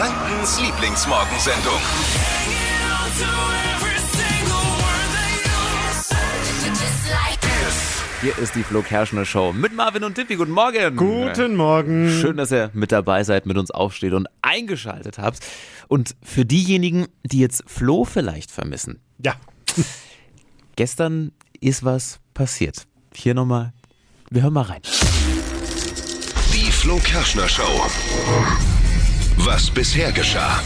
Frankens Lieblingsmorgensendung. Hier ist die Flo Kerschner Show mit Marvin und Tippi. Guten Morgen. Guten Morgen. Schön, dass ihr mit dabei seid, mit uns aufsteht und eingeschaltet habt. Und für diejenigen, die jetzt Flo vielleicht vermissen, Ja. gestern ist was passiert. Hier nochmal, wir hören mal rein. Die Flo Kerschner Show. Was bisher geschah.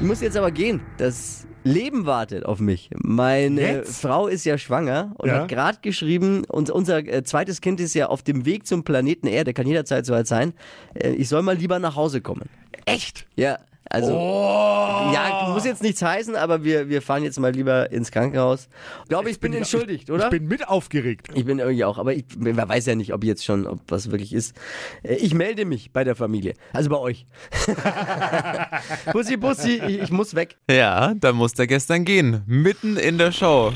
Ich muss jetzt aber gehen. Das Leben wartet auf mich. Meine Jetzt? Frau ist ja schwanger und Ja. hat gerade geschrieben, und unser äh, zweites Kind ist ja auf dem Weg zum Planeten Erde, kann jederzeit so weit sein. Äh, ich soll mal lieber nach Hause kommen. Echt? Ja, also. Ja, muss jetzt nichts heißen, aber wir, wir fahren jetzt mal lieber ins Krankenhaus. Ich glaube, ich bin, bin- entschuldigt, oder? Ich bin mit aufgeregt. Ich bin irgendwie auch, aber ich, man weiß ja nicht, ob jetzt schon, ob was wirklich ist. Äh, Ich melde mich bei der Familie, also bei euch. Bussi, Bussi, ich, ich muss weg. Ja, da musste er gestern gehen. Mitten in der Show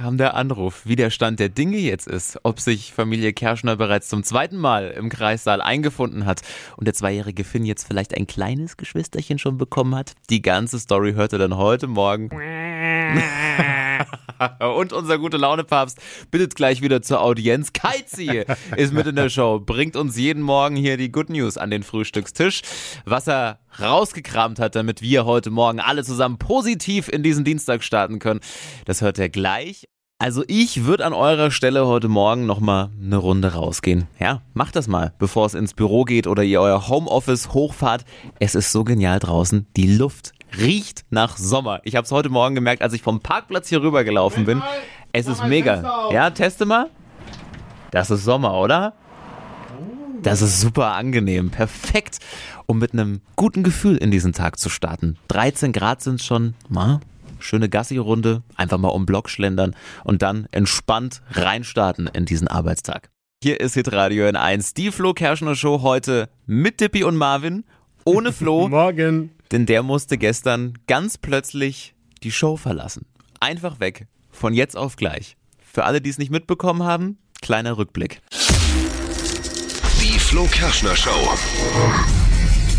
kam der Anruf, wie der Stand der Dinge jetzt ist, ob sich Familie Kerschner bereits zum zweiten Mal im Kreissaal eingefunden hat und der zweijährige Finn jetzt vielleicht ein kleines Geschwisterchen schon bekommen hat. Die ganze Story hörte dann heute Morgen. Und unser gute Laune-Papst bittet gleich wieder zur Audienz. Keizi ist mit in der Show, bringt uns jeden Morgen hier die Good News an den Frühstückstisch. Was er rausgekramt hat, damit wir heute Morgen alle zusammen positiv in diesen Dienstag starten können, das hört er gleich. Also ich würde an eurer Stelle heute Morgen nochmal eine Runde rausgehen. Ja, macht das mal, bevor es ins Büro geht oder ihr euer Homeoffice hochfahrt. Es ist so genial draußen. Die Luft riecht nach Sommer. Ich habe es heute Morgen gemerkt, als ich vom Parkplatz hier rüber gelaufen bin. Es ist mega. Ja, teste mal. Das ist Sommer, oder? Das ist super angenehm, perfekt, um mit einem guten Gefühl in diesen Tag zu starten. 13 Grad sind schon, mal schöne Gassi-Runde, einfach mal um Block schlendern und dann entspannt reinstarten in diesen Arbeitstag. Hier ist Hitradio in 1, die Flo Kerschner Show heute mit Dippi und Marvin, ohne Flo, Morgen. denn der musste gestern ganz plötzlich die Show verlassen. Einfach weg, von jetzt auf gleich. Für alle, die es nicht mitbekommen haben, kleiner Rückblick. Die Flo Kerschner Show.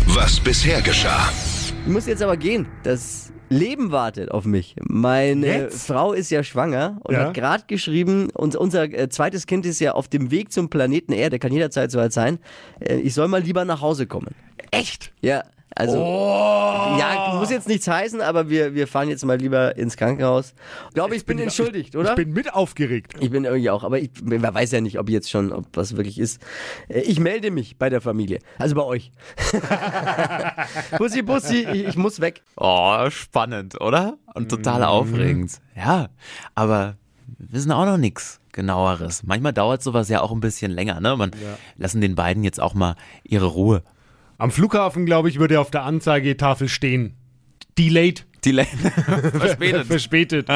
Was bisher geschah. Ich muss jetzt aber gehen. Das Leben wartet auf mich. Meine Jetzt? Frau ist ja schwanger und Ja. hat gerade geschrieben, und unser äh, zweites Kind ist ja auf dem Weg zum Planeten Erde, kann jederzeit so weit sein. Äh, ich soll mal lieber nach Hause kommen. Echt? Ja, also. Ja, muss jetzt nichts heißen, aber wir, wir fahren jetzt mal lieber ins Krankenhaus. Ich glaube, ich bin, entschuldigt, oder? Ich bin mit aufgeregt. Ich bin irgendwie auch, aber ich, man weiß ja nicht, ob jetzt schon, ob was wirklich ist. Äh, Ich melde mich bei der Familie, also bei euch. Bussi, Bussi, ich, ich muss weg. Oh, spannend, oder? Und total aufregend. Ja, aber wir wissen auch noch nichts genaueres. Manchmal dauert sowas ja auch ein bisschen länger, ne? Man lassen den beiden jetzt auch mal ihre Ruhe. Am Flughafen, glaube ich, würde auf der Anzeigetafel stehen. Delayed. Le verspätet. Verspätet.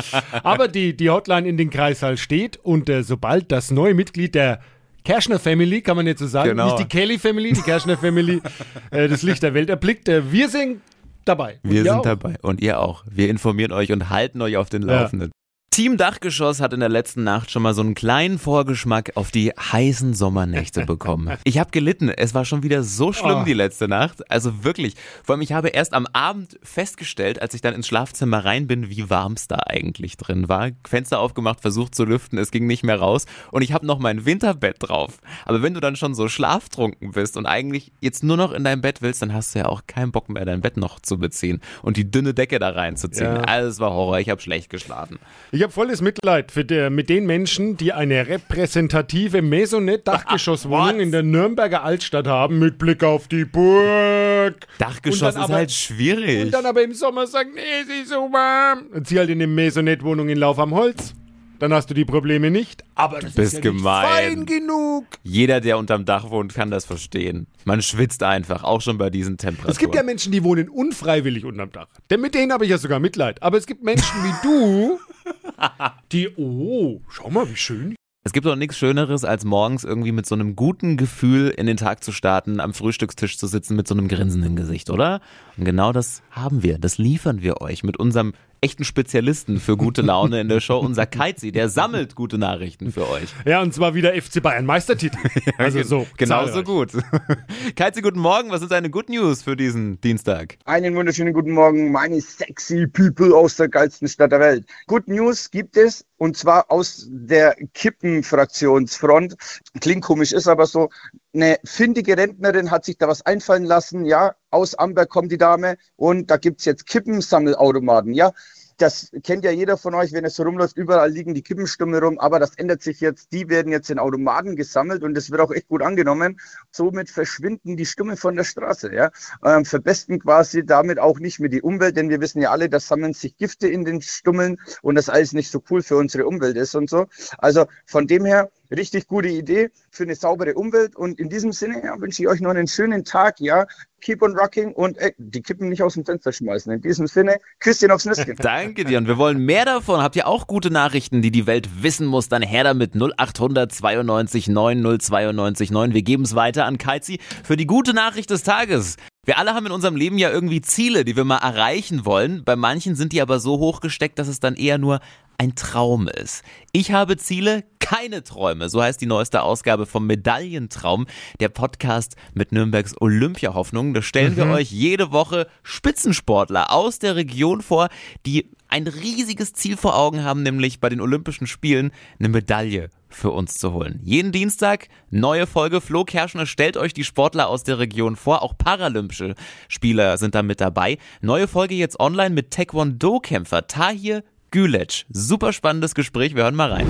Aber die, die Hotline in den Kreissaal steht und äh, sobald das neue Mitglied der Kerschner Family, kann man jetzt so sagen, Genau. nicht die Kelly Family, die Kerschner Family, äh, das Licht der Welt erblickt, äh, wir sind dabei. Und Wir sind auch. dabei und ihr auch. Wir informieren euch und halten euch auf den Laufenden. Team Dachgeschoss hat in der letzten Nacht schon mal so einen kleinen Vorgeschmack auf die heißen Sommernächte bekommen. Ich habe gelitten. Es war schon wieder so schlimm Oh. die letzte Nacht. Also wirklich. Vor allem, ich habe erst am Abend festgestellt, als ich dann ins Schlafzimmer rein bin, wie warm es da eigentlich drin war. Fenster aufgemacht, versucht zu lüften, es ging nicht mehr raus. Und ich habe noch mein Winterbett drauf. Aber wenn du dann schon so schlaftrunken bist und eigentlich jetzt nur noch in dein Bett willst, dann hast du ja auch keinen Bock mehr, dein Bett noch zu beziehen und die dünne Decke da reinzuziehen. Ja. Also es war Horror. Ich habe schlecht geschlafen. Ich habe volles Mitleid der, mit den Menschen, die eine repräsentative Maisonette-Dachgeschosswohnung in der Nürnberger Altstadt haben, mit Blick auf die Burg. Dachgeschoss ist aber- halt schwierig. Und dann aber im Sommer sagen, nee, es ist so warm. Und zieh halt in eine Maisonette-Wohnung in Lauf am Holz. Dann hast du die Probleme nicht. Aber das bist ist ja gemein. fein genug. Jeder, der unterm Dach wohnt, kann das verstehen. Man schwitzt einfach, auch schon bei diesen Temperaturen. Es gibt ja Menschen, die wohnen unfreiwillig unterm Dach. Denn mit denen habe ich ja sogar Mitleid. Aber es gibt Menschen wie du, die, oh, schau mal, wie schön. Es gibt doch nichts Schöneres, als morgens irgendwie mit so einem guten Gefühl in den Tag zu starten, am Frühstückstisch zu sitzen mit so einem grinsenden Gesicht, oder? Und genau das haben wir, das liefern wir euch mit unserem echten Spezialisten für gute Laune in der Show, unser Keizi, der sammelt gute Nachrichten für euch. Ja, und zwar wieder FC Bayern Meistertitel. Also so. Genauso gut. Keizi, guten Morgen. Was sind deine Good News für diesen Dienstag? Einen wunderschönen guten Morgen, meine sexy People aus der geilsten Stadt der Welt. Good News gibt es und zwar aus der Kippenfraktionsfront. Klingt komisch, ist aber so. Eine findige Rentnerin hat sich da was einfallen lassen. Ja, aus Amberg kommt die Dame und da gibt's jetzt Kippensammelautomaten. Ja, das kennt ja jeder von euch, wenn es so rumläuft, überall liegen die Kippenstummel rum, aber das ändert sich jetzt. Die werden jetzt in Automaten gesammelt und das wird auch echt gut angenommen. Somit verschwinden die Stummel von der Straße, ja. Ähm, verbesten quasi damit auch nicht mehr die Umwelt, denn wir wissen ja alle, da sammeln sich Gifte in den Stummeln und das alles nicht so cool für unsere Umwelt ist und so. Also von dem her, richtig gute Idee für eine saubere Umwelt und in diesem Sinne ja, wünsche ich euch noch einen schönen Tag, ja. Keep on rocking und ey, die Kippen nicht aus dem Fenster schmeißen. In diesem Sinne, Küsschen aufs Nüsschen. Danke dir und wir wollen mehr davon. Habt ihr auch gute Nachrichten, die die Welt wissen muss? Dann her damit 0800 92 9 092 9. Wir geben es weiter an Keizi für die gute Nachricht des Tages. Wir alle haben in unserem Leben ja irgendwie Ziele, die wir mal erreichen wollen. Bei manchen sind die aber so hoch gesteckt, dass es dann eher nur ein Traum ist. Ich habe Ziele, keine Träume. So heißt die neueste Ausgabe vom Medaillentraum, der Podcast mit Nürnbergs Olympiahoffnung. Da stellen wir euch jede Woche Spitzensportler aus der Region vor, die ein riesiges Ziel vor Augen haben, nämlich bei den Olympischen Spielen eine Medaille für uns zu holen. Jeden Dienstag neue Folge. Flo Kerschner stellt euch die Sportler aus der Region vor. Auch paralympische Spieler sind da mit dabei. Neue Folge jetzt online mit Taekwondo-Kämpfer Tahir Gülec. Super spannendes Gespräch. Wir hören mal rein.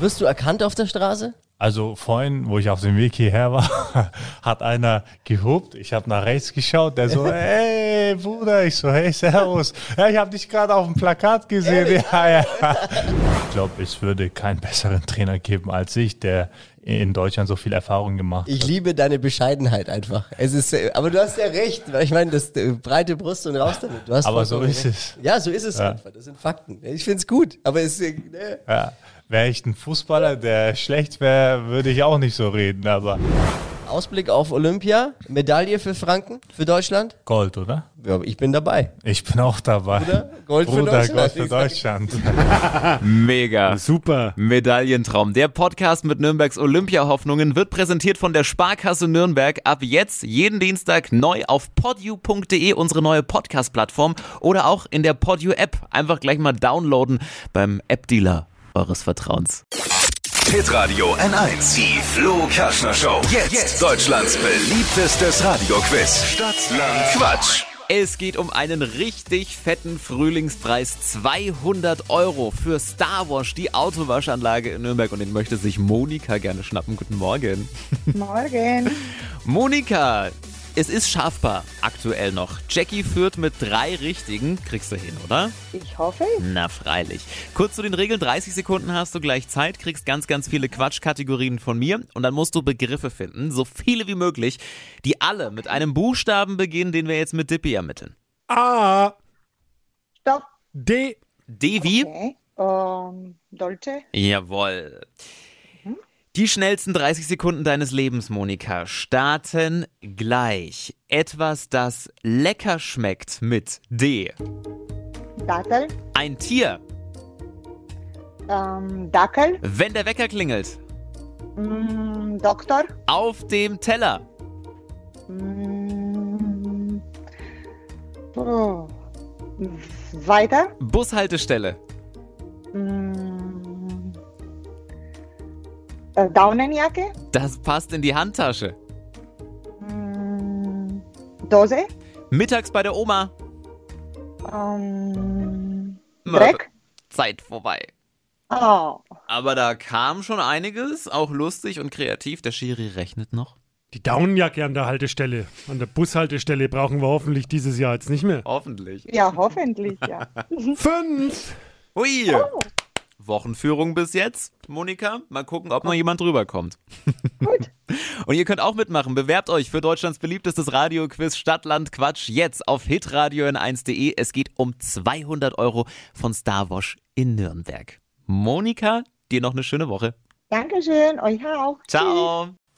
Wirst du erkannt auf der Straße? Also vorhin, wo ich auf dem Weg hierher war, hat einer gehupt. Ich habe nach rechts geschaut. Der so, hey Bruder, ich so, hey Servus. Ja, ich habe dich gerade auf dem Plakat gesehen. Ja, ja. Ich glaube, es würde keinen besseren Trainer geben als ich, der in Deutschland so viel Erfahrung gemacht Ich hat. liebe deine Bescheidenheit einfach. Es ist, aber du hast ja recht. weil Ich meine, das äh, breite Brust und raus damit. Du hast Aber so ist recht. es. Ja, so ist es Ja. einfach. Das sind Fakten. Ich finde es gut. Aber es, äh, ne. Ja. Wäre ich ein Fußballer, der schlecht wäre, würde ich auch nicht so reden. Aber Ausblick auf Olympia, Medaille für Franken, für Deutschland. Gold, oder? Ja, ich bin dabei. Ich bin auch dabei. Bruder, Gold für Bruder, Deutschland. Gold für Deutschland. Mega. Super. Medaillentraum. Der Podcast mit Nürnbergs Olympiahoffnungen wird präsentiert von der Sparkasse Nürnberg. Ab jetzt jeden Dienstag neu auf podu.de, unsere neue Podcast-Plattform oder auch in der Podu App. Einfach gleich mal downloaden beim App-Dealer eures Vertrauens. Hitradio N1. Die Flo Kerschner Show. Jetzt, Deutschlands beliebtestes Radioquiz. Stadt, Land, Quatsch. Es geht um einen richtig fetten Frühlingspreis. 200 Euro für Star Wars, die Autowaschanlage in Nürnberg. Und den möchte sich Monika gerne schnappen. Guten Morgen. Morgen. Monika, es ist schaffbar aktuell noch. Jackie führt mit drei Richtigen. Kriegst du hin, oder? Ich hoffe. Na, freilich. Kurz zu den Regeln. 30 Sekunden hast du gleich Zeit, kriegst ganz, ganz viele Quatschkategorien von mir und dann musst du Begriffe finden, so viele wie möglich, die alle mit einem Buchstaben beginnen, den wir jetzt mit Dippy ermitteln. A, Stopp. D, D wie? Okay. Ähm, Dolce. Jawohl. Die schnellsten 30 Sekunden deines Lebens, Monika, starten gleich. Etwas, das lecker schmeckt mit D. Dattel. Ein Tier. Ähm, Dackel. Wenn der Wecker klingelt. Mm, Doktor. Auf dem Teller. Mm, oh. Weiter. Bushaltestelle. Daunenjacke. Das passt in die Handtasche. Mm, Dose. Mittags bei der Oma. Ähm, Dreck. Zeit vorbei. Oh. Aber da kam schon einiges, auch lustig und kreativ. Der Schiri rechnet noch. die Daunenjacke an der Haltestelle. An der Bushaltestelle brauchen wir hoffentlich dieses Jahr jetzt nicht mehr. Hoffentlich. Ja, hoffentlich, ja. Fünf. Hui. Wochenführung bis jetzt, Monika. Mal gucken, ob noch jemand drüber kommt. Gut. Und ihr könnt auch mitmachen. Bewerbt euch für Deutschlands beliebtestes Radioquiz Stadtland Quatsch jetzt auf hitradio n1.de. Es geht um 200 Euro von Starwash in Nürnberg. Monika, dir noch eine schöne Woche. Dankeschön, euch auch. Tschüss.